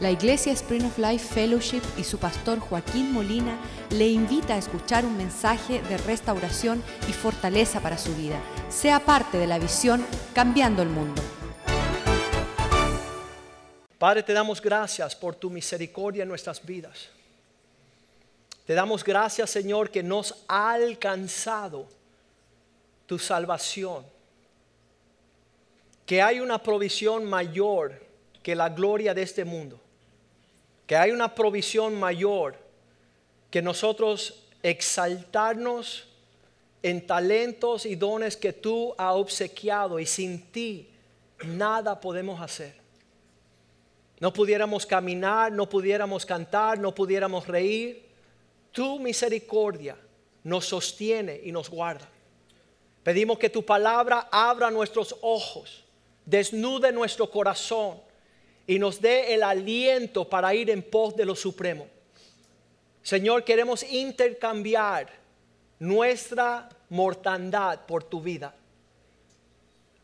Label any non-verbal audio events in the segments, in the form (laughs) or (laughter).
La Iglesia Spring of Life Fellowship y su pastor Joaquín Molina le invita a escuchar un mensaje de restauración y fortaleza para su vida. Sea parte de la visión Cambiando el Mundo. Padre, te damos gracias por tu misericordia en nuestras vidas. Te damos gracias, Señor, que nos ha alcanzado tu salvación. Que hay una provisión mayor que la gloria de este mundo. Que hay una provisión mayor que nosotros exaltarnos en talentos y dones que tú has obsequiado y sin ti nada podemos hacer. No pudiéramos caminar, no pudiéramos cantar, no pudiéramos reír. Tu misericordia nos sostiene y nos guarda. Pedimos que tu palabra abra nuestros ojos, desnude nuestro corazón y nos dé el aliento para ir en pos de lo supremo. Señor, queremos intercambiar nuestra mortandad por tu vida,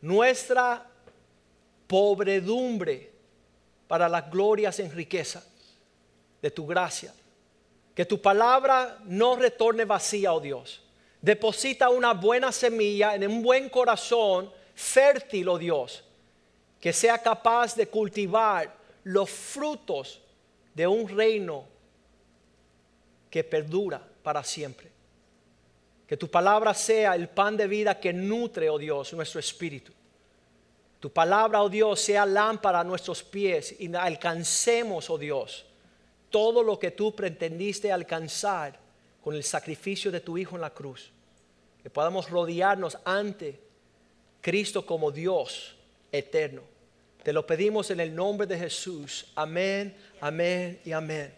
nuestra pobredumbre para las glorias en riqueza de tu gracia. Que tu palabra no retorne vacía, oh Dios. Deposita una buena semilla en un buen corazón fértil, oh Dios, que sea capaz de cultivar los frutos de un reino que perdura para siempre. Que tu palabra sea el pan de vida que nutre, oh Dios, nuestro espíritu. Tu palabra, oh Dios, sea lámpara a nuestros pies y alcancemos, oh Dios, todo lo que tú pretendiste alcanzar con el sacrificio de tu Hijo en la cruz. Que podamos rodearnos ante Cristo como Dios eterno. Te lo pedimos en el nombre de Jesús. Amén, amén y amén.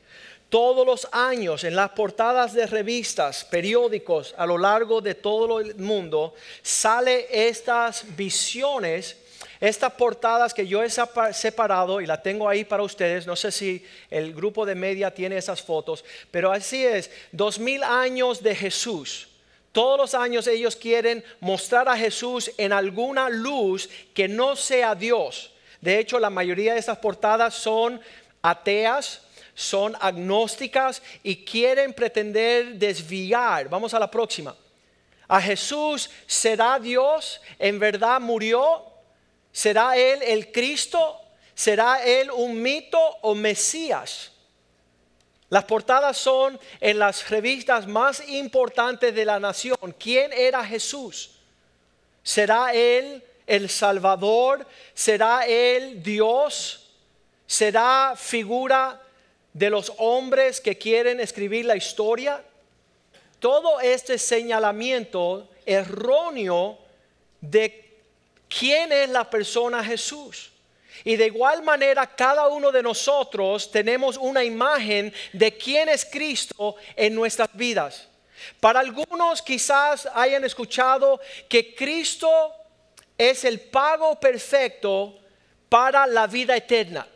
Todos los años en las portadas de revistas, periódicos a lo largo de todo el mundo, sale estas visiones estas portadas que yo he separado y la tengo ahí para ustedes, no sé si el grupo de media tiene esas fotos, pero así es, dos mil años de Jesús. Todos los años ellos quieren mostrar a Jesús en alguna luz que no sea Dios. De hecho, la mayoría de estas portadas son ateas, son agnósticas y quieren pretender desviar. Vamos a la próxima. A Jesús será Dios, en verdad murió, ¿Será Él el Cristo? ¿Será Él un mito o Mesías? Las portadas son en las revistas más importantes de la nación. ¿Quién era Jesús? ¿Será Él el Salvador? ¿Será Él Dios? ¿Será figura de los hombres que quieren escribir la historia? Todo este señalamiento erróneo de quién es la persona Jesús. Y de igual manera cada uno de nosotros tenemos una imagen de quién es Cristo en nuestras vidas. Para algunos quizás hayan escuchado que Cristo es el pago perfecto para la vida eterna.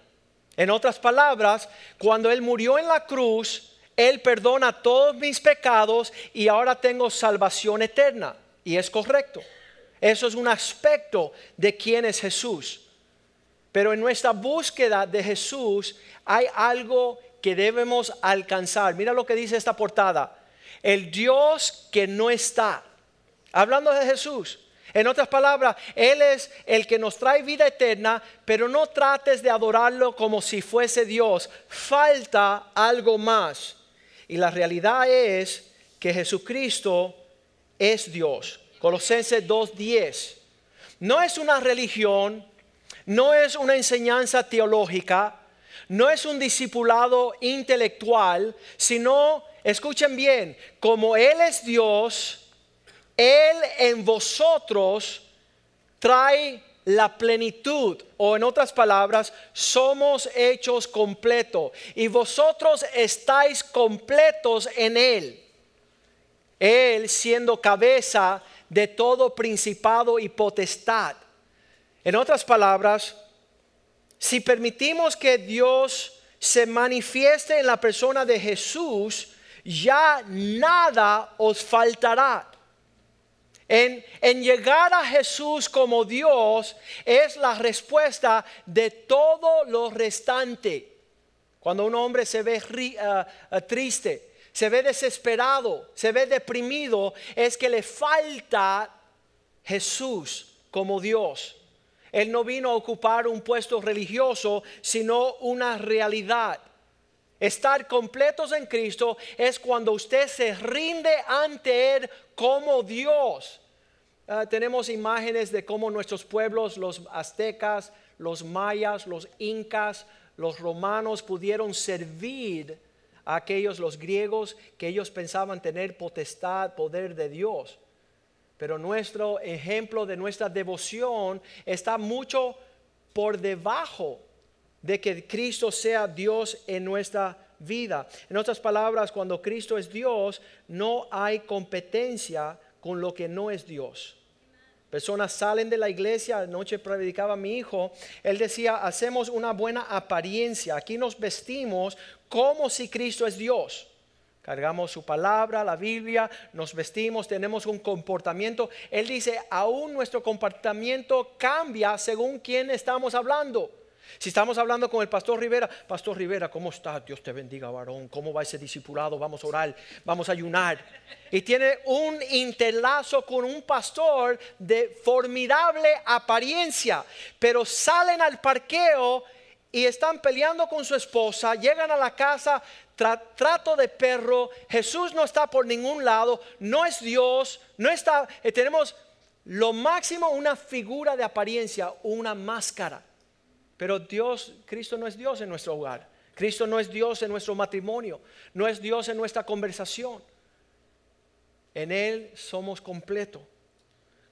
En otras palabras, cuando Él murió en la cruz, Él perdona todos mis pecados y ahora tengo salvación eterna. Y es correcto. Eso es un aspecto de quién es Jesús. Pero en nuestra búsqueda de Jesús hay algo que debemos alcanzar. Mira lo que dice esta portada. El Dios que no está. Hablando de Jesús. En otras palabras, Él es el que nos trae vida eterna, pero no trates de adorarlo como si fuese Dios. Falta algo más. Y la realidad es que Jesucristo es Dios. Colosenses 2.10. No es una religión, no es una enseñanza teológica, no es un discipulado intelectual, sino, escuchen bien, como Él es Dios, Él en vosotros trae la plenitud, o en otras palabras, somos hechos completos, y vosotros estáis completos en Él. Él siendo cabeza de todo principado y potestad. En otras palabras, si permitimos que Dios se manifieste en la persona de Jesús, ya nada os faltará. En, llegar a Jesús como Dios es la respuesta de todo lo restante. Cuando un hombre se ve ah, ah, triste, se ve desesperado, se ve deprimido, es que le falta Jesús como Dios. Él no vino a ocupar un puesto religioso, sino una realidad. Estar completos en Cristo es cuando usted se rinde ante Él como Dios. Ah, tenemos imágenes de cómo nuestros pueblos, los aztecas, los mayas, los incas, los romanos pudieron servir a aquellos, los griegos, que ellos pensaban tener potestad, poder de Dios. Pero nuestro ejemplo de nuestra devoción está mucho por debajo de que Cristo sea Dios en nuestra vida. En otras palabras, cuando Cristo es Dios, no hay competencia con lo que no es Dios. Personas salen de la iglesia, anoche predicaba mi hijo, él decía, hacemos una buena apariencia, aquí nos vestimos como si Cristo es Dios. Cargamos su palabra, la Biblia, nos vestimos, tenemos un comportamiento. Él dice, aún nuestro comportamiento cambia según quién estamos hablando. Si estamos hablando con el pastor Rivera, Pastor Rivera, ¿cómo está? Dios te bendiga, varón. ¿Cómo va ese discipulado? Vamos a orar, vamos a ayunar. Y tiene un interlazo con un pastor de formidable apariencia, pero salen al parqueo y están peleando con su esposa, llegan a la casa, tra- trato de perro, Jesús no está por ningún lado, no es Dios, no está, eh, tenemos lo máximo una figura de apariencia, una máscara. Pero Dios, Cristo no es Dios en nuestro hogar. Cristo no es Dios en nuestro matrimonio. No es Dios en nuestra conversación. En Él somos completos.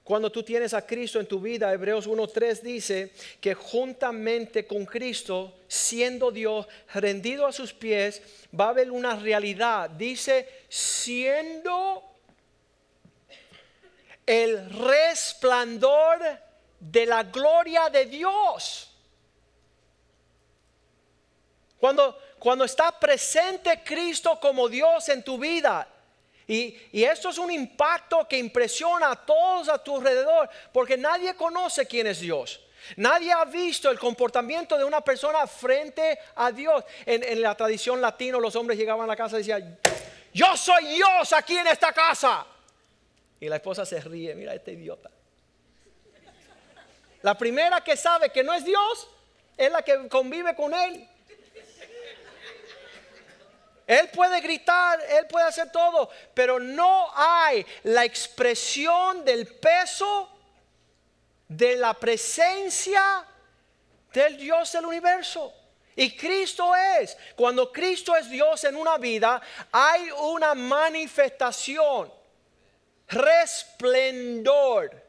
Cuando tú tienes a Cristo en tu vida, Hebreos 1.3 dice que juntamente con Cristo, siendo Dios, rendido a sus pies, va a haber una realidad. Dice, siendo el resplandor de la gloria de Dios. Cuando, cuando está presente Cristo como Dios en tu vida. Y, y esto es un impacto que impresiona a todos a tu alrededor, porque nadie conoce quién es Dios. Nadie ha visto el comportamiento de una persona frente a Dios. En, en la tradición latino los hombres llegaban a la casa y decían, yo soy Dios aquí en esta casa. Y la esposa se ríe, mira este idiota. La primera que sabe que no es Dios es la que convive con Él. Él puede gritar, Él puede hacer todo, pero no hay la expresión del peso de la presencia del Dios del universo. Y Cristo es, cuando Cristo es Dios en una vida, hay una manifestación, resplendor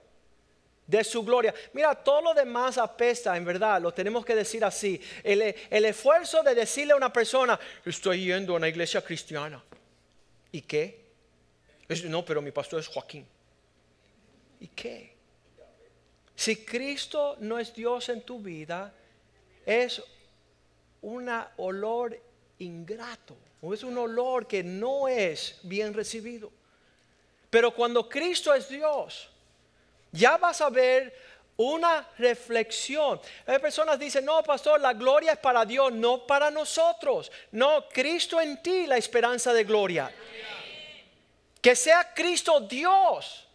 de su gloria. Mira, todo lo demás apesta, en verdad, lo tenemos que decir así. El, el esfuerzo de decirle a una persona, estoy yendo a una iglesia cristiana. ¿Y qué? No, pero mi pastor es Joaquín. ¿Y qué? Si Cristo no es Dios en tu vida, es un olor ingrato, o es un olor que no es bien recibido. Pero cuando Cristo es Dios, ya vas a ver una reflexión. Hay personas dicen, no, pastor, la gloria es para Dios, no para nosotros. No, Cristo en ti, la esperanza de gloria. Que sea Cristo Dios.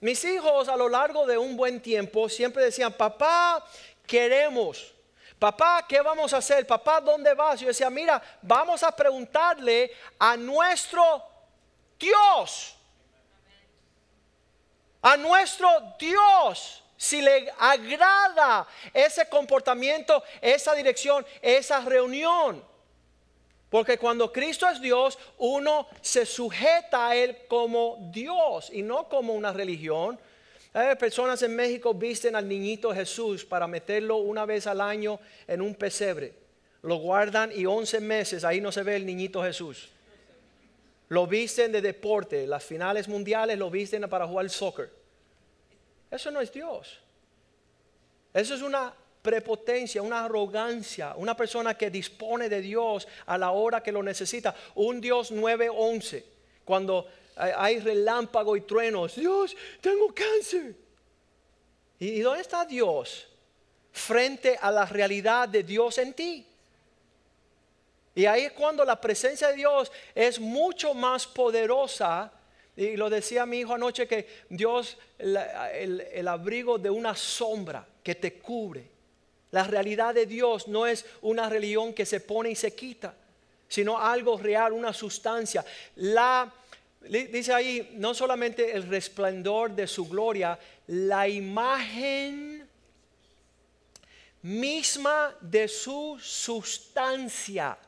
Mis hijos a lo largo de un buen tiempo siempre decían, papá, queremos. Papá, ¿qué vamos a hacer? Papá, ¿dónde vas? Yo decía, mira, vamos a preguntarle a nuestro Dios a nuestro Dios si le agrada ese comportamiento, esa dirección, esa reunión. Porque cuando Cristo es Dios, uno se sujeta a Él como Dios y no como una religión. Hay personas en México visten al niñito Jesús para meterlo una vez al año en un pesebre. Lo guardan y 11 meses ahí no se ve el niñito Jesús. Lo visten de deporte, las finales mundiales lo visten para jugar soccer. Eso no es Dios. Eso es una prepotencia, una arrogancia, una persona que dispone de Dios a la hora que lo necesita. Un Dios 911, cuando hay relámpago y truenos, Dios, tengo cáncer. ¿Y dónde está Dios frente a la realidad de Dios en ti? Y ahí es cuando la presencia de Dios es mucho más poderosa. Y lo decía mi hijo anoche que Dios, el, el abrigo de una sombra que te cubre. La realidad de Dios no es una religión que se pone y se quita, sino algo real, una sustancia. La dice ahí, no solamente el resplandor de su gloria, la imagen misma de su sustancia.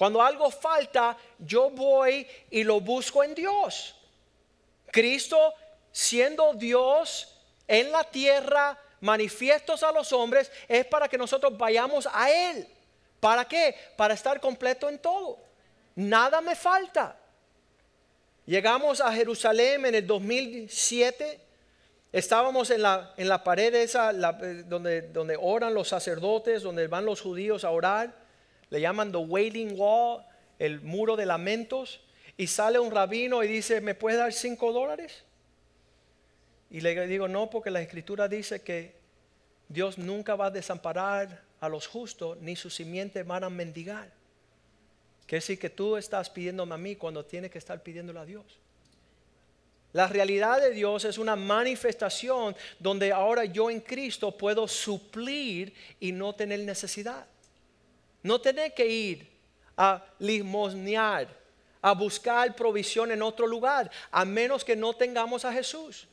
Cuando algo falta, yo voy y lo busco en Dios. Cristo, siendo Dios en la tierra, manifiestos a los hombres, es para que nosotros vayamos a Él. ¿Para qué? Para estar completo en todo. Nada me falta. Llegamos a Jerusalén en el 2007. Estábamos en la, en la pared esa donde, donde oran los sacerdotes, donde van los judíos a orar. Le llaman the wailing wall, el muro de lamentos. Y sale un rabino y dice, ¿me puede dar cinco dólares? Y le digo, no, porque la escritura dice que Dios nunca va a desamparar a los justos, ni su simiente van a mendigar. Quiere decir que tú estás pidiéndome a mí cuando tienes que estar pidiéndole a Dios. La realidad de Dios es una manifestación donde ahora yo en Cristo puedo suplir y no tener necesidad. No tener que ir a limosnear, a buscar provisión en otro lugar, a menos que no tengamos a Jesús.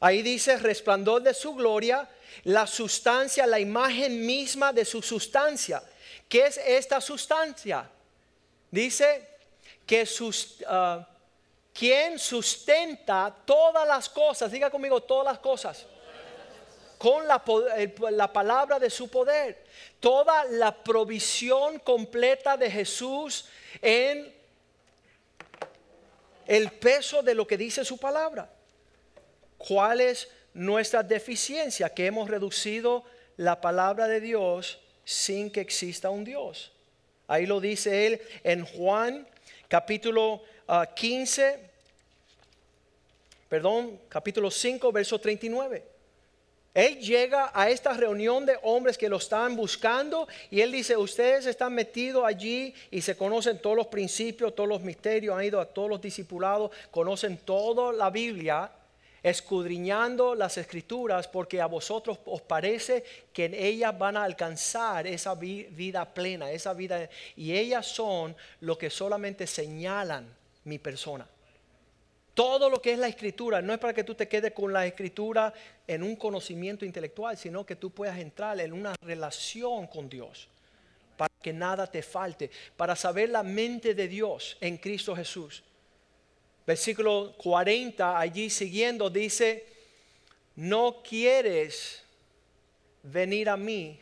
Ahí dice resplandor de su gloria, la sustancia, la imagen misma de su sustancia. ¿Qué es esta sustancia? Dice que uh, quien sustenta todas las cosas, diga conmigo todas las cosas, con la, la palabra de su poder, toda la provisión completa de Jesús en el peso de lo que dice su palabra. ¿Cuál es nuestra deficiencia? Que hemos reducido la palabra de Dios sin que exista un Dios. Ahí lo dice él en Juan capítulo 15, ah, perdón, capítulo 5, verso 39. Él llega a esta reunión de hombres que lo están buscando y él dice, ustedes están metidos allí y se conocen todos los principios, todos los misterios, han ido a todos los discipulados, conocen toda la Biblia escudriñando las escrituras porque a vosotros os parece que en ellas van a alcanzar esa vida plena, esa vida, y ellas son lo que solamente señalan mi persona. Todo lo que es la escritura no es para que tú te quedes con la escritura en un conocimiento intelectual, sino que tú puedas entrar en una relación con Dios, para que nada te falte, para saber la mente de Dios en Cristo Jesús. Versículo 40, allí siguiendo, dice, no quieres venir a mí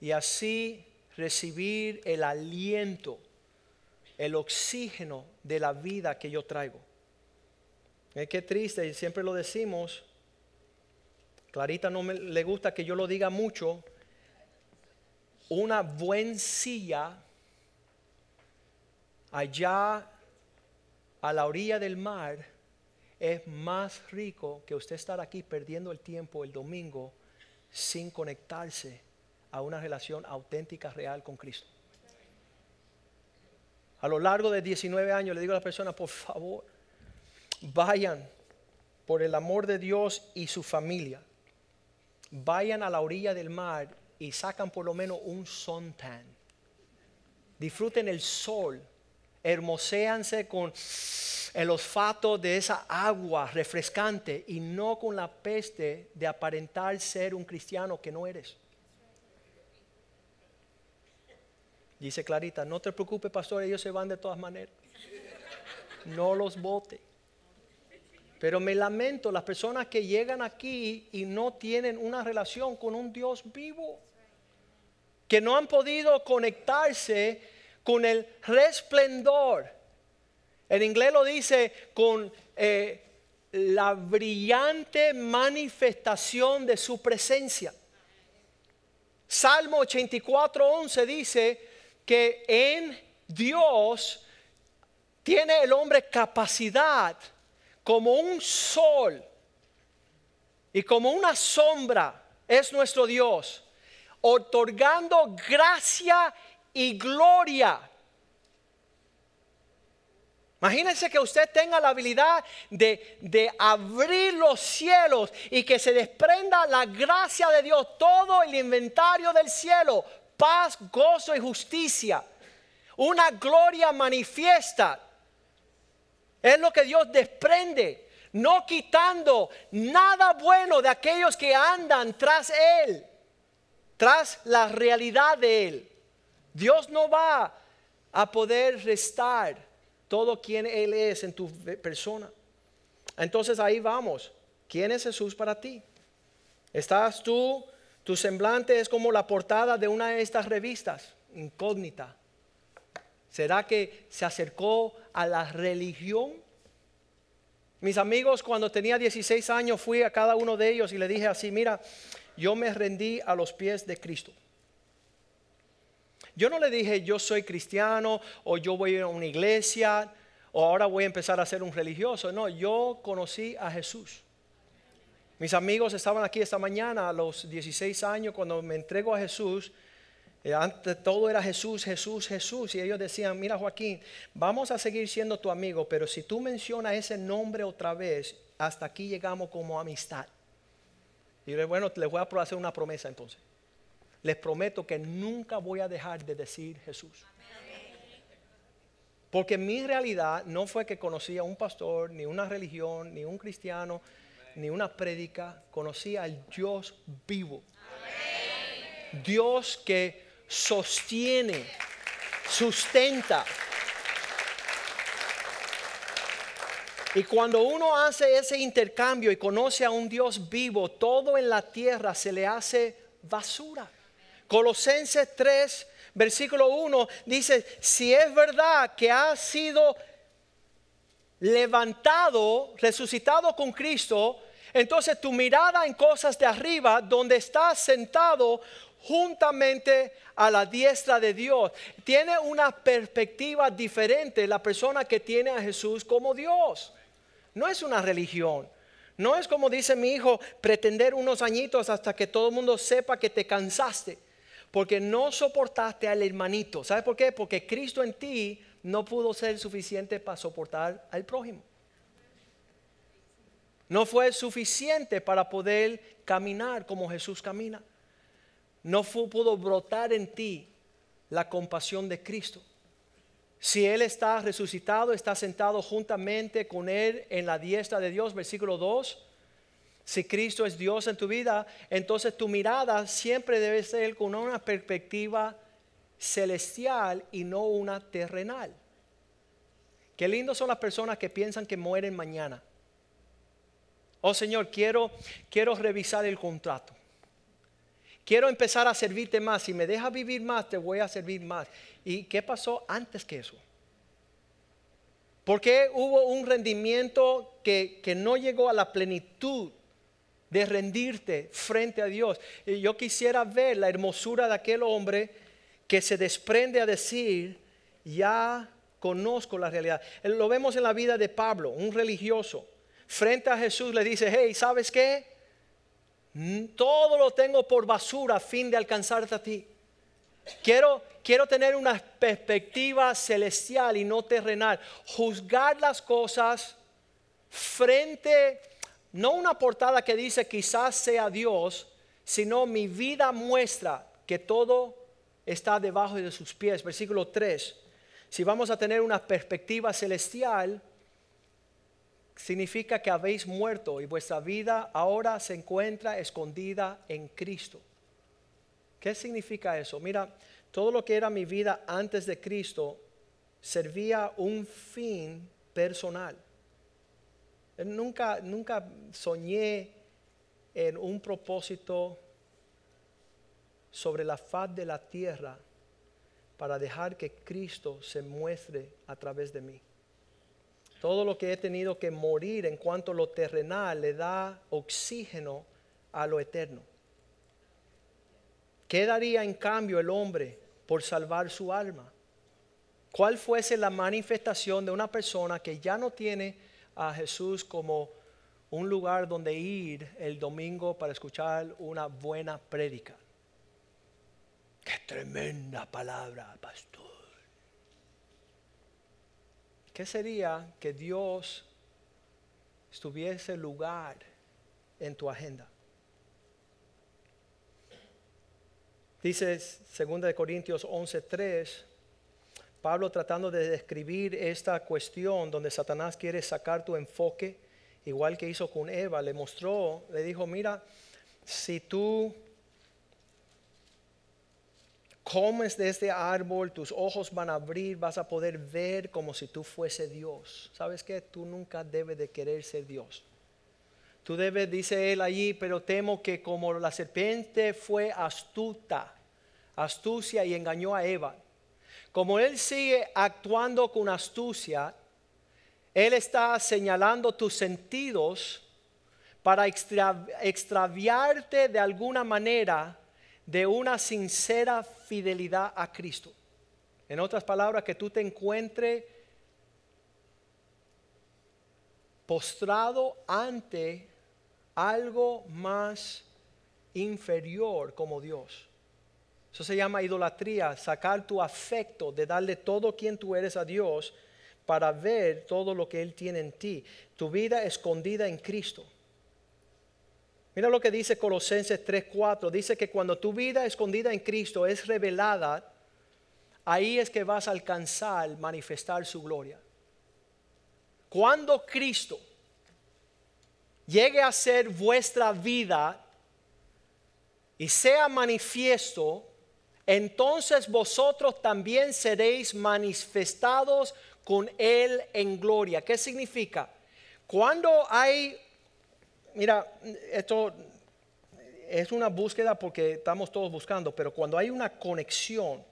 y así recibir el aliento, el oxígeno de la vida que yo traigo. Es que triste, y siempre lo decimos. Clarita no me, le gusta que yo lo diga mucho. Una buen silla allá a la orilla del mar es más rico que usted estar aquí perdiendo el tiempo el domingo sin conectarse a una relación auténtica, real con Cristo. A lo largo de 19 años le digo a las personas, por favor, vayan por el amor de Dios y su familia. Vayan a la orilla del mar y sacan por lo menos un suntan. Disfruten el sol hermoséanse con el olfato de esa agua refrescante y no con la peste de aparentar ser un cristiano que no eres. Dice Clarita, no te preocupes, pastor, ellos se van de todas maneras. No los vote. Pero me lamento las personas que llegan aquí y no tienen una relación con un Dios vivo, que no han podido conectarse con el resplendor. En inglés lo dice con eh, la brillante manifestación de su presencia. Salmo 84, 11 dice que en Dios tiene el hombre capacidad como un sol y como una sombra es nuestro Dios otorgando gracia y gloria. Imagínense que usted tenga la habilidad de, de, abrir los cielos y que se desprenda la gracia de Dios, todo el inventario del cielo, paz, gozo y justicia. Una gloria manifiesta. Es lo que Dios desprende, no quitando nada bueno de aquellos que andan tras Él, tras la realidad de Él. Dios no va a poder restar todo quien Él es en tu persona. Entonces ahí vamos. ¿Quién es Jesús para ti? ¿Estás tú? Tu semblante es como la portada de una de estas revistas, incógnita. ¿Será que se acercó a la religión? Mis amigos, cuando tenía 16 años, fui a cada uno de ellos y le dije así, mira, yo me rendí a los pies de Cristo. Yo no le dije yo soy cristiano o yo voy a una iglesia o ahora voy a empezar a ser un religioso. No, yo conocí a Jesús. Mis amigos estaban aquí esta mañana a los 16 años cuando me entrego a Jesús. Eh, antes todo era Jesús, Jesús, Jesús. Y ellos decían, mira Joaquín, vamos a seguir siendo tu amigo, pero si tú mencionas ese nombre otra vez, hasta aquí llegamos como amistad. Y bueno, les voy a hacer una promesa entonces les prometo que nunca voy a dejar de decir Jesús. Porque mi realidad no fue que conocía a un pastor, ni una religión, ni un cristiano, ni una prédica. Conocí al Dios vivo. Dios que sostiene, sustenta. Y cuando uno hace ese intercambio y conoce a un Dios vivo, todo en la tierra se le hace basura. Colosenses 3, versículo 1 dice, si es verdad que ha sido levantado, resucitado con Cristo, entonces tu mirada en cosas de arriba, donde estás sentado juntamente a la diestra de Dios, tiene una perspectiva diferente la persona que tiene a Jesús como Dios. No es una religión. No es como dice mi hijo, pretender unos añitos hasta que todo el mundo sepa que te cansaste porque no soportaste al hermanito. ¿Sabes por qué? Porque Cristo en ti no pudo ser suficiente para soportar al prójimo. No fue suficiente para poder caminar como Jesús camina. No pudo brotar en ti la compasión de Cristo. Si Él está resucitado, está sentado juntamente con Él en la diestra de Dios, versículo 2 si Cristo es Dios en tu vida, entonces tu mirada siempre debe ser con una perspectiva celestial y no una terrenal. Qué lindo son las personas que piensan que mueren mañana. Oh Señor, quiero, quiero revisar el contrato. Quiero empezar a servirte más. Si me dejas vivir más, te voy a servir más. ¿Y qué pasó antes que eso? ¿Por qué hubo un rendimiento que, que no llegó a la plenitud de rendirte frente a Dios. Y yo quisiera ver la hermosura de aquel hombre que se desprende a decir, ya conozco la realidad. Lo vemos en la vida de Pablo, un religioso. Frente a Jesús le dice, hey, ¿sabes qué? Mm, todo lo tengo por basura a fin de alcanzarte a ti. Quiero, quiero tener una perspectiva celestial y no terrenal. Juzgar las cosas frente no una portada que dice quizás sea Dios, sino mi vida muestra que todo está debajo de sus pies. Versículo 3. Si vamos a tener una perspectiva celestial, significa que habéis muerto y vuestra vida ahora se encuentra escondida en Cristo. ¿Qué significa eso? Mira, todo lo que era mi vida antes de Cristo servía un fin personal. Nunca, nunca soñé en un propósito sobre la faz de la tierra para dejar que Cristo se muestre a través de mí. Todo lo que he tenido que morir en cuanto lo terrenal le da oxígeno a lo eterno. ¿Qué daría en cambio el hombre por salvar su alma? ¿Cuál fuese la manifestación de una persona que ya no tiene a Jesús como un lugar donde ir el domingo para escuchar una buena prédica. Tremenda palabra, pastor. ¿Qué sería que Dios estuviese lugar en tu agenda? Dice 2 Corintios 11:3, Pablo tratando de describir esta cuestión donde Satanás quiere sacar tu enfoque, igual que hizo con Eva, le mostró, le dijo, mira, si tú comes de este árbol, tus ojos van a abrir, vas a poder ver como si tú fuese Dios. ¿Sabes qué? Tú nunca debes de querer ser Dios. Tú debes, dice él allí, pero temo que como la serpiente fue astuta, astucia y engañó a Eva, como él sigue actuando con astucia, él está señalando tus sentidos para extraviarte de alguna manera de una sincera fidelidad a Cristo. En otras palabras, que tú te encuentres postrado ante algo más inferior como Dios. Eso se llama idolatría, sacar tu afecto de darle todo quien tú eres a Dios para ver todo lo que Él tiene en ti. Tu vida escondida en Cristo. Mira lo que dice Colosenses 3:4. Dice que cuando tu vida escondida en Cristo es revelada, ahí es que vas a alcanzar, manifestar su gloria. Cuando Cristo llegue a ser vuestra vida y sea manifiesto, entonces vosotros también seréis manifestados con Él en gloria. ¿Qué significa? Cuando hay mira, esto es una búsqueda porque estamos todos buscando, pero cuando hay una conexión,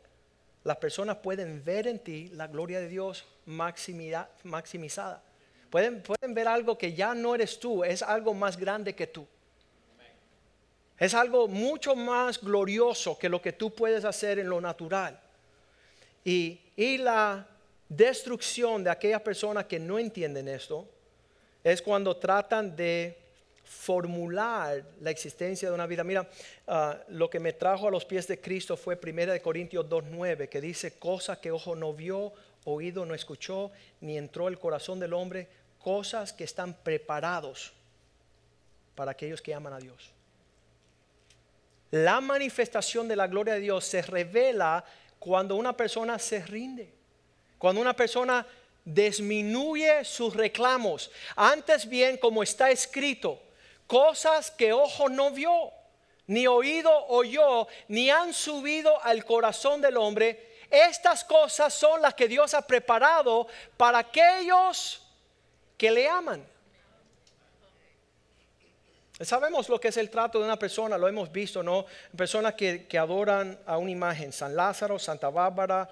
las personas pueden ver en ti la gloria de Dios maximizada. Pueden, pueden ver algo que ya no eres tú, es algo más grande que tú. Es algo mucho más glorioso que lo que tú puedes hacer en lo natural. Y, y la destrucción de aquellas personas que no entienden esto es cuando tratan de formular la existencia de una vida. Mira, ah, lo que me trajo a los pies de Cristo fue 1 Corintios 2.9, que dice, cosas que ojo no vio, oído no escuchó, ni entró el corazón del hombre, cosas que están preparados para aquellos que aman a Dios. La manifestación de la gloria de Dios se revela cuando una persona se rinde, cuando una persona disminuye sus reclamos. Antes bien, como está escrito, cosas que ojo no vio, ni oído oyó, ni han subido al corazón del hombre. Estas cosas son las que Dios ha preparado para aquellos que le aman. Sabemos lo que es el trato de una persona, lo hemos visto, ¿no? Personas que, que adoran a una imagen, San Lázaro, Santa Bárbara,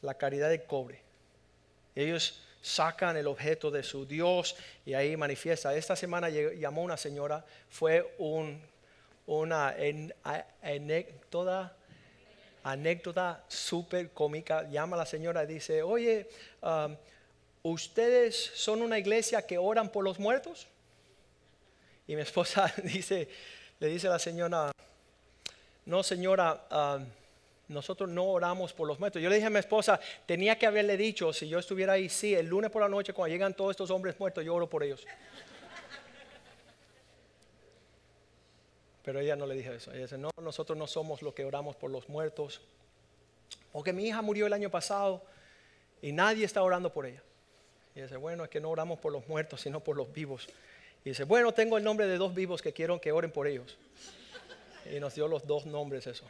la caridad del cobre. Ellos sacan el objeto de su Dios y ahí manifiesta. Esta semana llamó una señora, fue un, una anécdota, anécdota súper cómica. Llama a la señora y dice, oye, um, ¿ustedes son una iglesia que oran por los muertos? Y mi esposa (laughs) dice, le dice a la señora, no señora, um, nosotros no oramos por los muertos. Yo le dije a mi esposa, tenía que haberle dicho, si yo estuviera ahí, sí, el lunes por la noche, cuando llegan todos estos hombres muertos, yo oro por ellos. Pero ella no le dije eso. Ella dice, no, nosotros no somos los que oramos por los muertos. Porque mi hija murió el año pasado y nadie está orando por ella. Y dice, bueno, es que no oramos por los muertos, sino por los vivos. Y dice, bueno, tengo el nombre de dos vivos que quiero que oren por ellos. Y nos dio los dos nombres eso.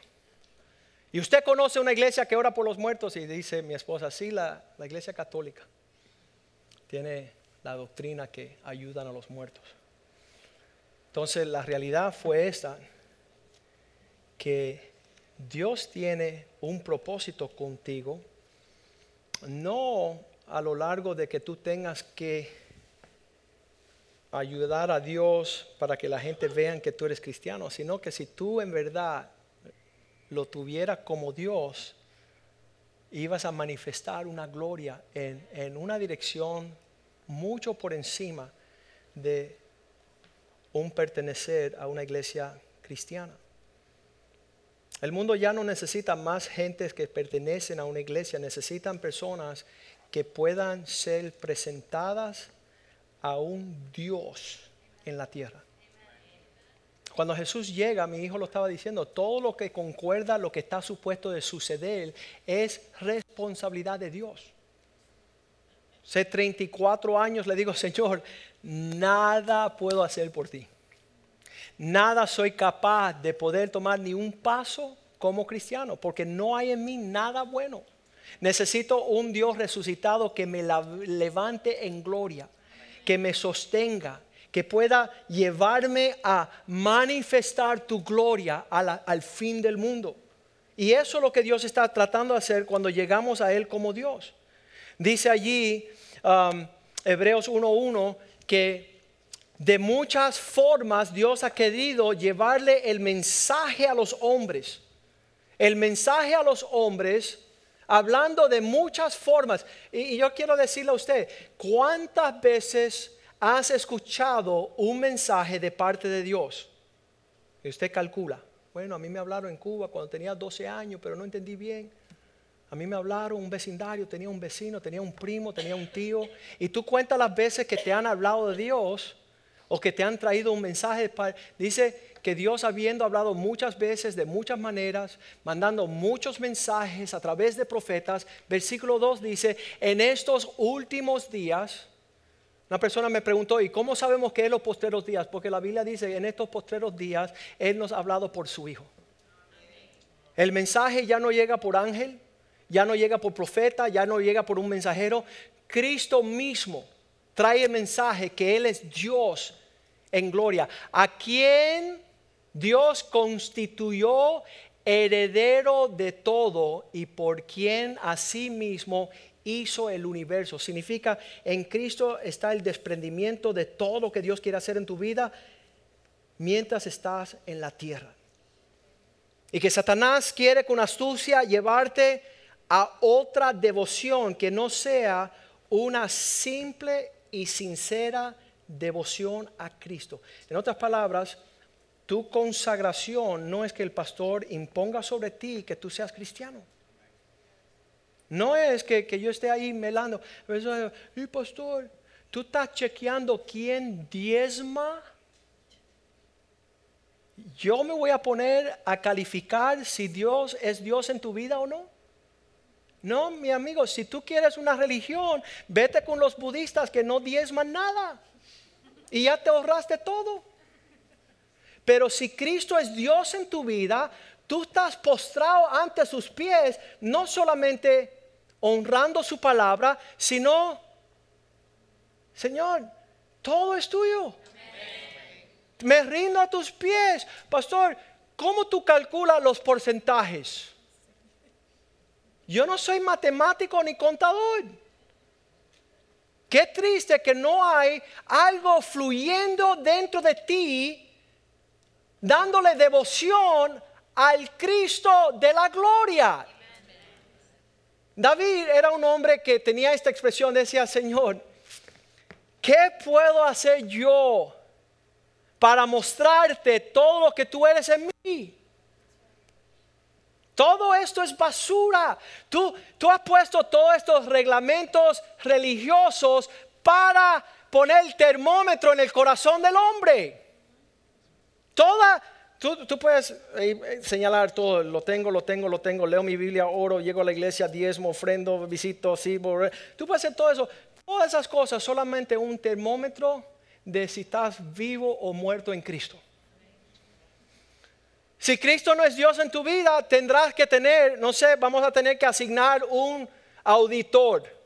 Y usted conoce una iglesia que ora por los muertos y dice mi esposa, sí, la, iglesia católica tiene la doctrina que ayudan a los muertos. Entonces la realidad fue esta, que Dios tiene un propósito contigo, no a lo largo de que tú tengas que ayudar a Dios para que la gente vea que tú eres cristiano, sino que si tú en verdad lo tuviera como Dios, ibas a manifestar una gloria en, en una dirección mucho por encima de un pertenecer a una iglesia cristiana. El mundo ya no necesita más gentes que pertenecen a una iglesia, necesitan personas que puedan ser presentadas a un Dios en la tierra. Cuando Jesús llega, mi hijo lo estaba diciendo, todo lo que concuerda lo que está supuesto de suceder es responsabilidad de Dios. Hace 34 años le digo, Señor, nada puedo hacer por ti. Nada soy capaz de poder tomar ni un paso como cristiano, porque no hay en mí nada bueno. Necesito un Dios resucitado que me levante en gloria, que me sostenga, que pueda llevarme a manifestar tu gloria al fin del mundo. Y eso es lo que Dios está tratando de hacer cuando llegamos a Él como Dios. Dice allí um, Hebreos 1.1 que de muchas formas Dios ha querido llevarle el mensaje a los hombres. El mensaje a los hombres hablando de muchas formas. Y, yo quiero decirle a usted, ¿cuántas veces has escuchado un mensaje de parte de Dios? Y usted calcula. Bueno, a mí me hablaron en Cuba cuando tenía 12 años, pero no entendí bien. A mí me hablaron un vecindario, tenía un vecino, tenía un primo, tenía un tío. Y tú cuentas las veces que te han hablado de Dios o que te han traído un mensaje. Dice, que Dios habiendo hablado muchas veces de muchas maneras, mandando muchos mensajes a través de profetas, versículo 2 dice, en estos últimos días, una persona me preguntó, ¿y cómo sabemos que es los postreros días? Porque la Biblia dice, en estos postreros días, Él nos ha hablado por su Hijo. El mensaje ya no llega por ángel, ya no llega por profeta, ya no llega por un mensajero. Cristo mismo trae el mensaje que Él es Dios en gloria. ¿A quién Dios constituyó heredero de todo y por quien asimismo hizo el universo. Significa, en Cristo está el desprendimiento de todo lo que Dios quiere hacer en tu vida mientras estás en la tierra. Y que Satanás quiere con astucia llevarte a otra devoción que no sea una simple y sincera devoción a Cristo. En otras palabras, tu consagración no es que el pastor imponga sobre ti que tú seas cristiano. No es que, yo esté ahí melando. Y pastor, tú estás chequeando quién diezma. Yo me voy a poner a calificar si Dios es Dios en tu vida o no. No, mi amigo, si tú quieres una religión, vete con los budistas que no diezman nada. Y ya te ahorraste todo. Pero si Cristo es Dios en tu vida, tú estás postrado ante sus pies, no solamente honrando su palabra, sino, Señor, todo es tuyo. Me rindo a tus pies. Pastor, ¿cómo tú calculas los porcentajes? Yo no soy matemático ni contador. Qué triste que no hay algo fluyendo dentro de ti dándole devoción al Cristo de la gloria. David era un hombre que tenía esta expresión, decía, Señor, ¿qué puedo hacer yo para mostrarte todo lo que tú eres en mí? Todo esto es basura. Tú, tú has puesto todos estos reglamentos religiosos para poner el termómetro en el corazón del hombre. Toda, tú, puedes eh, eh, señalar todo, lo tengo, lo tengo, lo tengo, leo mi Biblia, oro, llego a la iglesia, diezmo, ofrendo, visito, sí, tú puedes hacer todo eso, todas esas cosas, solamente un termómetro de si estás vivo o muerto en Cristo. Si Cristo no es Dios en tu vida, tendrás que tener, no sé, vamos a tener que asignar un auditor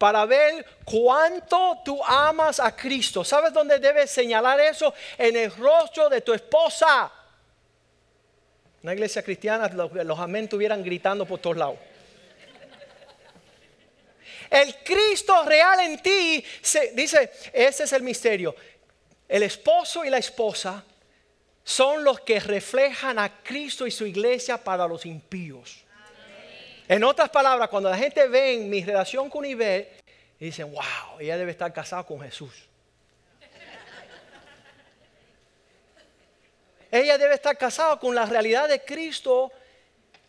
para ver cuánto tú amas a Cristo. ¿Sabes dónde debes señalar eso? En el rostro de tu esposa. Una iglesia cristiana, los, los amén estuvieran gritando por todos lados. El Cristo real en ti, se, dice, ese es el misterio. El esposo y la esposa son los que reflejan a Cristo y su iglesia para los impíos. En otras palabras, cuando la gente ve en mi relación con y dicen, wow, ella debe estar casada con Jesús. ella debe estar casada con la realidad de Cristo,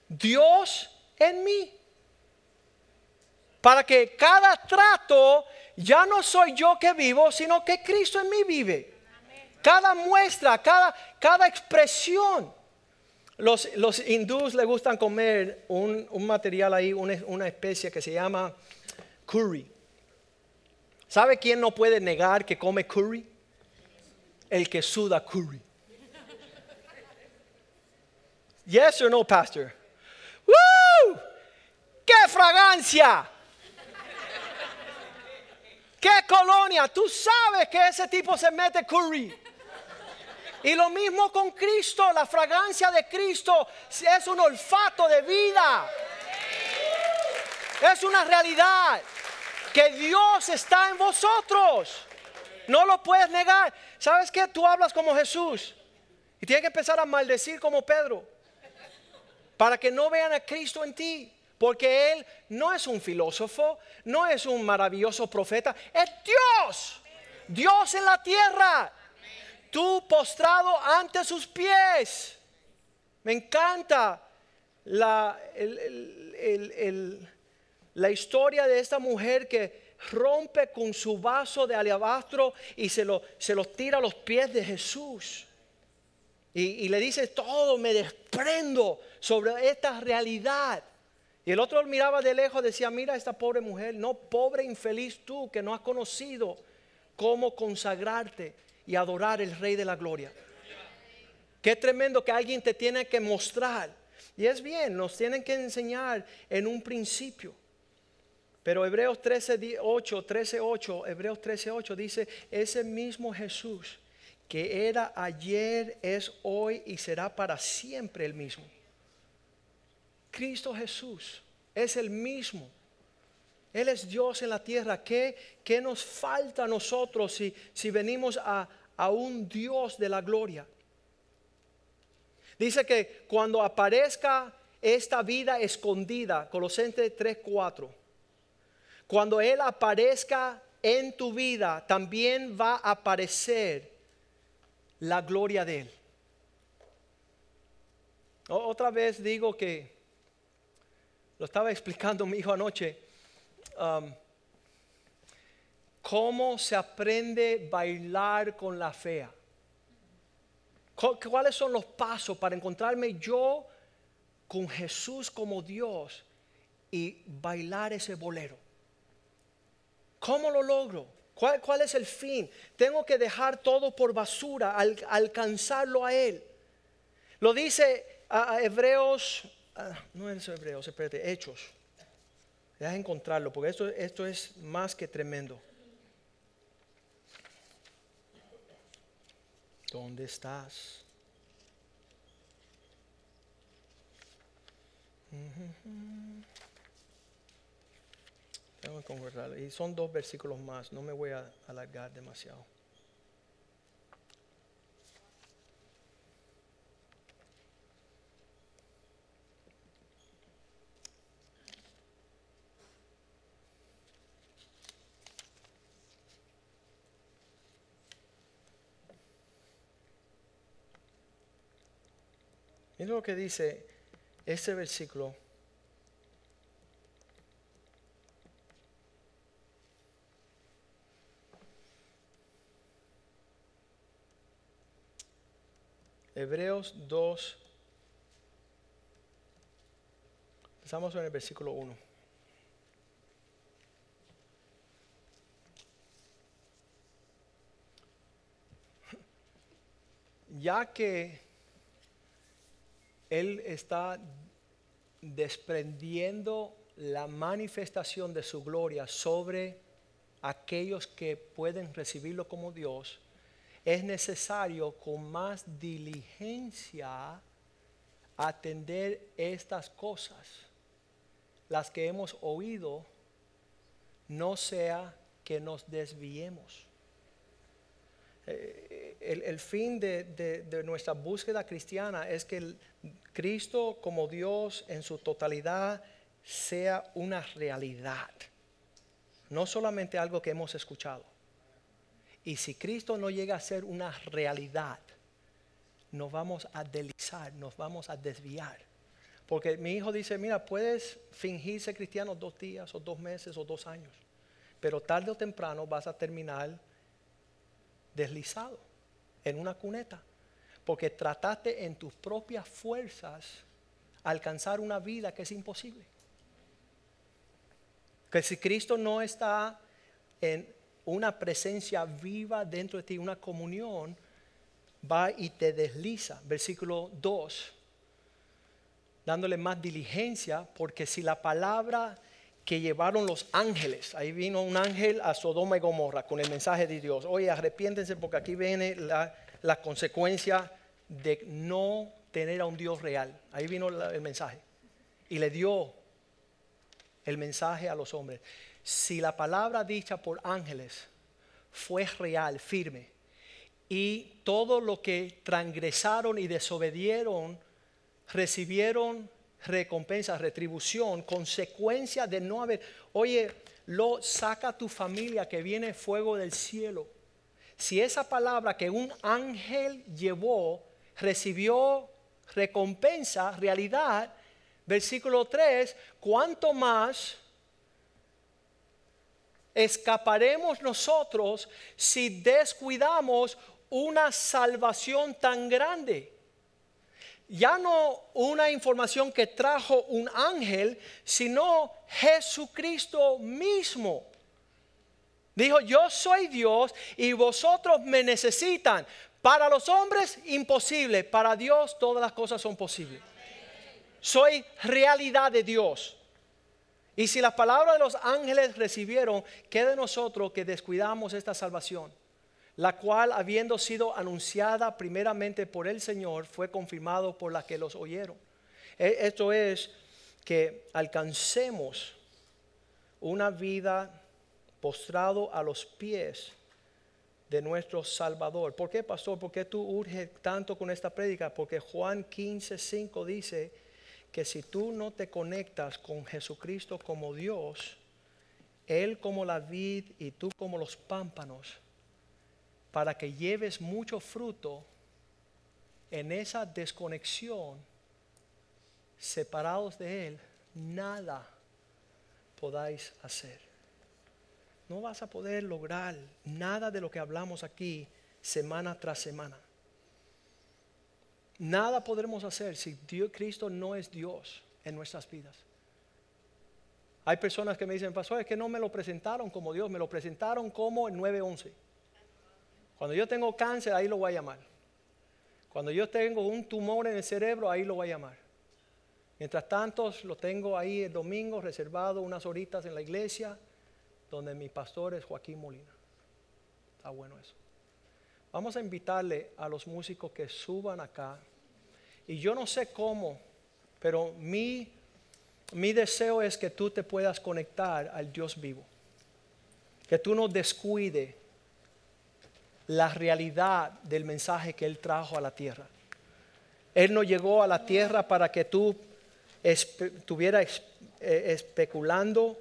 Dios en mí. Para que cada trato ya no soy yo que vivo, sino que Cristo en mí vive. Cada muestra, cada, cada expresión. Los, los hindús le gustan comer un, material ahí, una, una especie que se llama curry. ¿Sabe quién no puede negar que come curry? El que suda curry. Yes or no, pastor? ¡Woo! ¡Qué fragancia! ¿Qué colonia? Tú sabes que ese tipo se mete curry. Y lo mismo con Cristo, la fragancia de Cristo es un olfato de vida. Es una realidad que Dios está en vosotros. No lo puedes negar. ¿Sabes qué? Tú hablas como Jesús. Y tienes que empezar a maldecir como Pedro. Para que no vean a Cristo en ti. Porque Él no es un filósofo, no es un maravilloso profeta, es Dios. Dios en la tierra tú postrado ante sus pies. Me encanta la, la historia de esta mujer que rompe con su vaso de alabastro y se lo, se los tira a los pies de Jesús. Y, y, le dice, todo me desprendo sobre esta realidad. Y el otro miraba de lejos, decía, mira esta pobre mujer, no pobre infeliz tú que no has conocido cómo consagrarte y adorar el Rey de la Gloria. Qué tremendo que alguien te tiene que mostrar. Y es bien, nos tienen que enseñar en un principio. Pero Hebreos 13, 8, 13, 8, Hebreos 13, 8 dice, ese mismo Jesús que era ayer, es hoy y será para siempre el mismo. Cristo Jesús es el mismo. Él es Dios en la tierra. ¿Qué, qué nos falta a nosotros si, si venimos a, a un Dios de la gloria? Dice que cuando aparezca esta vida escondida, Colosenses 3:4, cuando Él aparezca en tu vida, también va a aparecer la gloria de Él. Otra vez digo que, lo estaba (laughs) explicando mi hijo anoche, Um, cómo se aprende a bailar con la fea. ¿Cuáles son los pasos para encontrarme yo con Jesús como Dios y bailar ese bolero? ¿Cómo lo logro? ¿Cuál, es el fin? Tengo que dejar todo por basura al alcanzarlo a Él. Lo dice a, Hebreos, no es Hebreos, espérate, Hechos. Deja encontrarlo, porque esto, esto es más que tremendo. ¿Dónde estás? Tengo encontrarlo. Y son dos versículos más, no me voy a alargar demasiado. Mira lo que dice este versículo. Hebreos 2. Empezamos en el versículo 1. Ya que él está desprendiendo la manifestación de su gloria sobre aquellos que pueden recibirlo como Dios, es necesario con más diligencia atender estas cosas, las que hemos oído, no sea que nos desviemos. Eh, el, fin de, nuestra búsqueda cristiana es que Cristo como Dios en su totalidad sea una realidad, no solamente algo que hemos escuchado. Y si Cristo no llega a ser una realidad, nos vamos a deslizar, nos vamos a desviar. Porque mi hijo dice, mira, puedes fingirse cristiano dos días o dos meses o dos años, pero tarde o temprano vas a terminar deslizado en una cuneta, porque trataste en tus propias fuerzas alcanzar una vida que es imposible. Que si Cristo no está en una presencia viva dentro de ti, una comunión, va y te desliza. Versículo 2, dándole más diligencia, porque si la palabra que llevaron los ángeles, ahí vino un ángel a Sodoma y Gomorra con el mensaje de Dios, oye, arrepiéntense porque aquí viene la, consecuencia de no tener a un Dios real. Ahí vino el mensaje. Y le dio el mensaje a los hombres. Si la palabra dicha por ángeles fue real, firme, y todo lo que transgresaron y desobedieron recibieron recompensa, retribución, consecuencia de no haber, oye, lo saca tu familia que viene fuego del cielo. Si esa palabra que un ángel llevó recibió recompensa, realidad, versículo 3, ¿cuánto más escaparemos nosotros si descuidamos una salvación tan grande? Ya no una información que trajo un ángel, sino Jesucristo mismo. Dijo, yo soy Dios y vosotros me necesitan. Para los hombres imposible, para Dios todas las cosas son posibles. Soy realidad de Dios. Y si las palabras de los ángeles recibieron, ¿qué de nosotros que descuidamos esta salvación? La cual, habiendo sido anunciada primeramente por el Señor, fue confirmado por las que los oyeron. E, esto es que alcancemos una vida postrado a los pies de nuestro Salvador. ¿Por qué, pastor? ¿Por qué tú urges tanto con esta prédica? Porque Juan 15, 5 dice que si tú no te conectas con Jesucristo como Dios, Él como la vid y tú como los pámpanos, para que lleves mucho fruto, en esa desconexión, separados de Él, nada podáis hacer no vas a poder lograr nada de lo que hablamos aquí semana tras semana. Nada podremos hacer si Dios, Cristo no es Dios en nuestras vidas. Hay personas que me dicen, pastor, es que no me lo presentaron como Dios, me lo presentaron como el 911. Cuando yo tengo cáncer, ahí lo voy a llamar. Cuando yo tengo un tumor en el cerebro, ahí lo voy a llamar. Mientras tanto, lo tengo ahí el domingo reservado unas horitas en la iglesia donde mi pastor es Joaquín Molina. Está bueno eso. Vamos a invitarle a los músicos que suban acá. Y yo no sé cómo, pero mi, mi deseo es que tú te puedas conectar al Dios vivo. Que tú no descuide la realidad del mensaje que Él trajo a la tierra. Él no llegó a la tierra para que tú estuvieras eh, especulando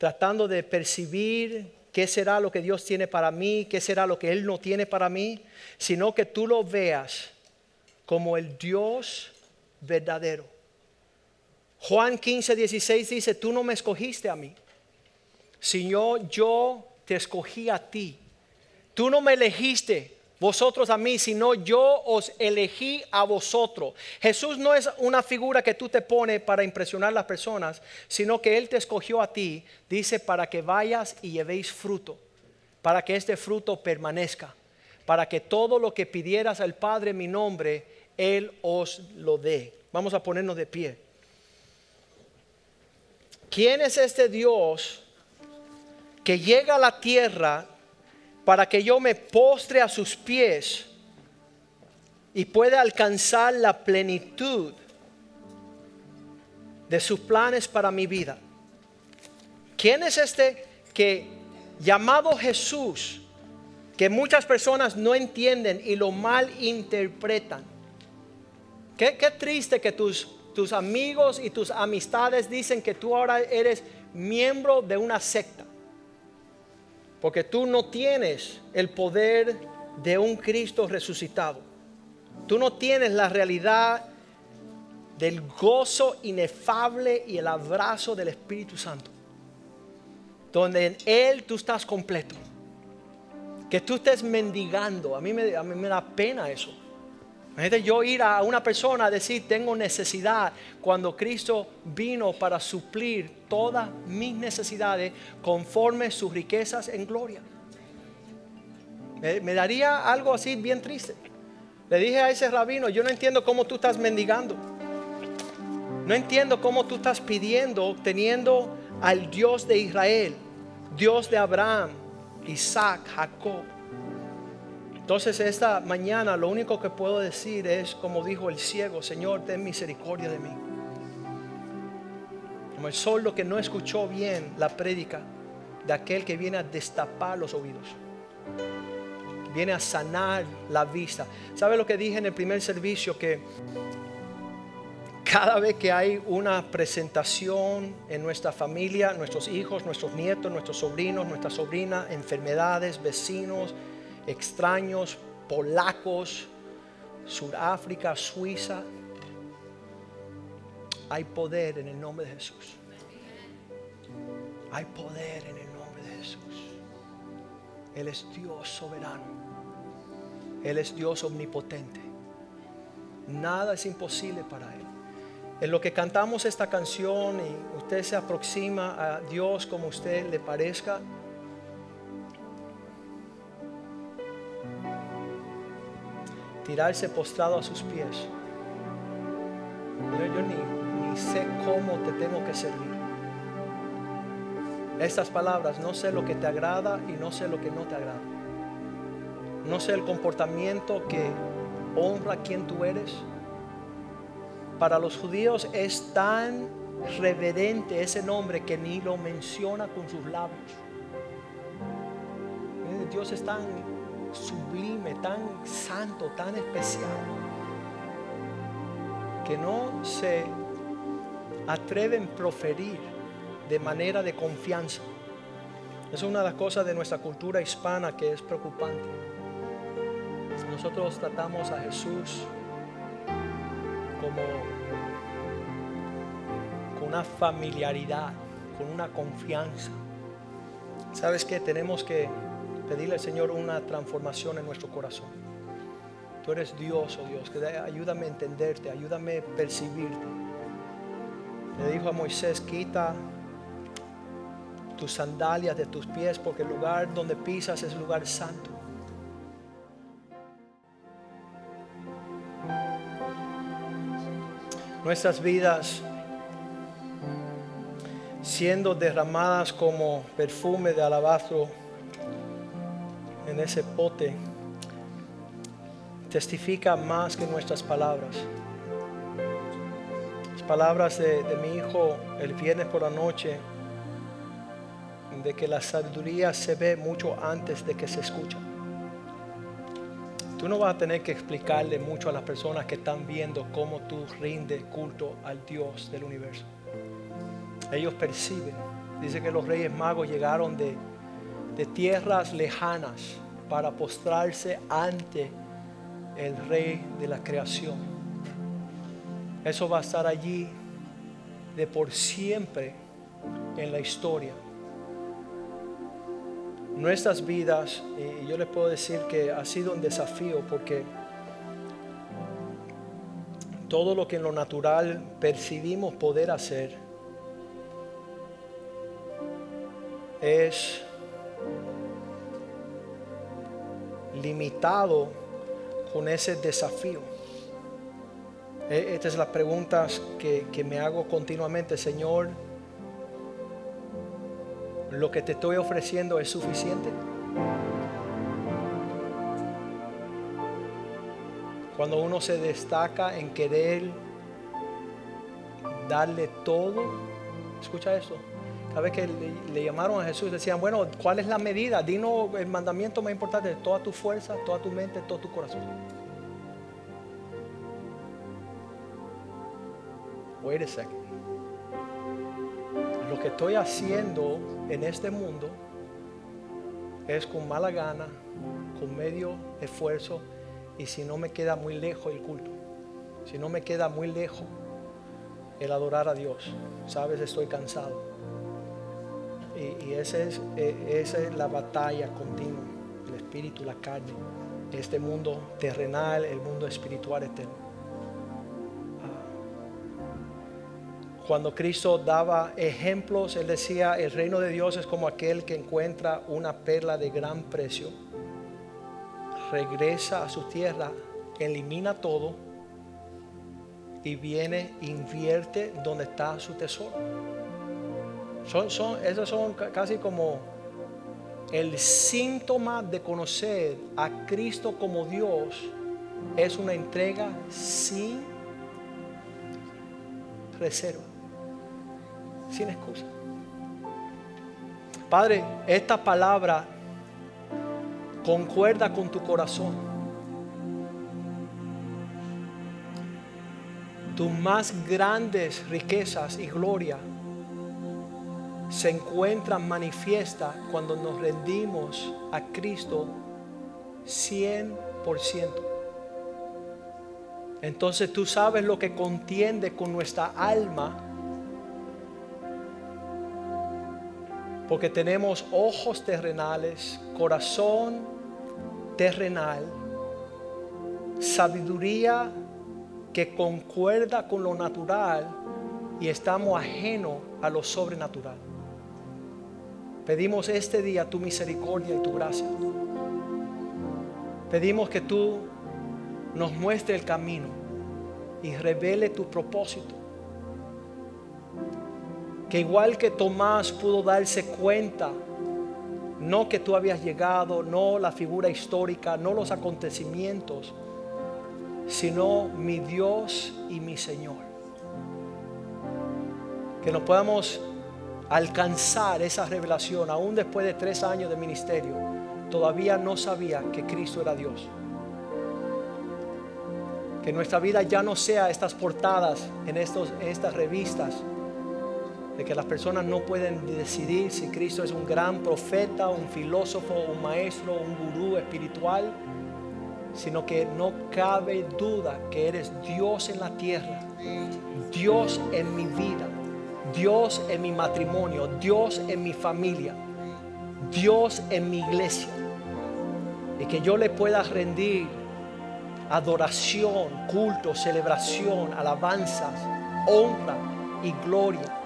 tratando de percibir qué será lo que Dios tiene para mí, qué será lo que Él no tiene para mí, sino que tú lo veas como el Dios verdadero. Juan 15, 16 dice, tú no me escogiste a mí, sino yo te escogí a ti. Tú no me elegiste, vosotros a mí, sino yo os elegí a vosotros. Jesús no es una figura que tú te pones para impresionar a las personas, sino que Él te escogió a ti, dice, para que vayas y llevéis fruto, para que este fruto permanezca, para que todo lo que pidieras al Padre en mi nombre, Él os lo dé. Vamos a ponernos de pie. ¿Quién es este Dios que llega a la tierra para que yo me postre a sus pies y pueda alcanzar la plenitud de sus planes para mi vida. ¿Quién es este que llamado Jesús, que muchas personas no entienden y lo mal interpretan? Qué, triste que tus, tus amigos y tus amistades dicen que tú ahora eres miembro de una secta. Porque tú no tienes el poder de un Cristo resucitado. Tú no tienes la realidad del gozo inefable y el abrazo del Espíritu Santo. Donde en Él tú estás completo. Que tú estés mendigando. A mí me, da pena eso. Imagínate yo ir a una persona a decir tengo necesidad cuando Cristo vino para suplir todas mis necesidades conforme sus riquezas en gloria. Me, daría algo así bien triste. Le dije a ese rabino, yo no entiendo cómo tú estás mendigando. No entiendo cómo tú estás pidiendo, teniendo al Dios de Israel, Dios de Abraham, Isaac, Jacob. Entonces esta mañana lo único que puedo decir es, como dijo el ciego, Señor, ten misericordia de mí. Como el sordo que no escuchó bien la prédica de aquel que viene a destapar los oídos viene a sanar la vista. ¿Sabe lo que dije en el primer servicio? Que cada vez que hay una presentación en nuestra familia, nuestros hijos, nuestros nietos, nuestros sobrinos, nuestras sobrinas, enfermedades, vecinos, extraños, polacos, Sudáfrica, Suiza, hay poder en el nombre de Jesús. Hay poder en el nombre de Jesús. Él es Dios soberano. Él es Dios omnipotente. Nada es imposible para Él. En lo que cantamos esta canción y usted se aproxima a Dios como usted le parezca, tirarse postrado a sus pies. Yo, ni, ni sé cómo te tengo que servir. Estas palabras, no sé lo que te agrada y no sé lo que no te agrada no sé el comportamiento que honra quien tú eres. Para los judíos es tan reverente ese nombre que ni lo menciona con sus labios. Dios es tan sublime, tan santo, tan especial, que no se atreven a proferir de manera de confianza. Es una de las cosas de nuestra cultura hispana que es preocupante. Nosotros tratamos a Jesús como con una familiaridad, con una confianza. ¿Sabes que Tenemos que pedirle al Señor una transformación en nuestro corazón. Tú eres Dios, oh Dios, que ayúdame a entenderte, ayúdame a percibirte. Le dijo a Moisés, quita tus sandalias de tus pies porque el lugar donde pisas es lugar santo. nuestras vidas siendo derramadas como perfume de alabastro en ese pote, testifica más que nuestras palabras. Las palabras de, mi hijo el viernes por la noche, de que la sabiduría se ve mucho antes de que se escucha. Tú no vas a tener que explicarle mucho a las personas que están viendo cómo tú rindes culto al Dios del universo. Ellos perciben. Dice que los reyes magos llegaron de, de tierras lejanas para postrarse ante el rey de la creación. Eso va a estar allí de por siempre en la historia nuestras vidas, y yo les puedo decir que ha sido un desafío porque todo lo que en lo natural percibimos poder hacer es limitado con ese desafío. E, Estas son las preguntas que, que me hago continuamente, Señor lo que te estoy ofreciendo es suficiente. Cuando uno se destaca en querer darle todo, escucha eso. Cada vez que le, llamaron a Jesús, decían, bueno, ¿cuál es la medida? Dinos el mandamiento más importante, toda tu fuerza, toda tu mente, todo tu corazón. Wait a second lo que estoy haciendo en este mundo es con mala gana, con medio esfuerzo y si no me queda muy lejos el culto, si no me queda muy lejos el adorar a Dios, sabes, estoy cansado. Y, ese es, e, esa es la batalla continua, el espíritu, la carne, este mundo terrenal, el mundo espiritual eterno. Ah. Cuando Cristo daba ejemplos, Él decía, el reino de Dios es como aquel que encuentra una perla de gran precio, regresa a su tierra, elimina todo y viene, invierte donde está su tesoro. Son, son, son casi como el síntoma de conocer a Cristo como Dios. Es una entrega sin reserva, sin excusa. Padre, esta palabra concuerda con tu corazón. tus más grandes riquezas y gloria se encuentran manifiesta cuando nos rendimos a Cristo 100%. Entonces tú sabes lo que contiende con nuestra alma. Porque tenemos ojos terrenales, corazón terrenal, sabiduría que concuerda con lo natural y estamos ajenos a lo sobrenatural. Pedimos este día tu misericordia y tu gracia. Pedimos que tú nos muestres el camino y revele tu propósito. Que igual que Tomás pudo darse cuenta, no que tú habías llegado, no la figura histórica, no los acontecimientos, sino mi Dios y mi Señor. Que nos podamos alcanzar esa revelación, aún después de tres años de ministerio, todavía no sabía que Cristo era Dios. Que nuestra vida ya no sea estas portadas en, estos, en estas revistas, de que las personas no pueden decidir si Cristo es un gran profeta, un filósofo, un maestro, un gurú espiritual sino que no cabe duda que eres Dios en la tierra, Dios en mi vida, Dios en mi matrimonio, Dios en mi familia, Dios en mi iglesia. Y que yo le pueda rendir adoración, culto, celebración, alabanzas, honra y gloria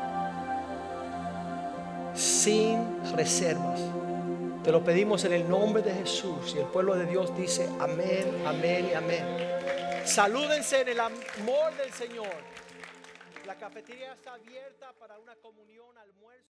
sin reservas. Te lo pedimos en el nombre de Jesús y el pueblo de Dios dice amén, amén y amén. Salúdense en el amor del Señor. La cafetería está abierta para una comunión.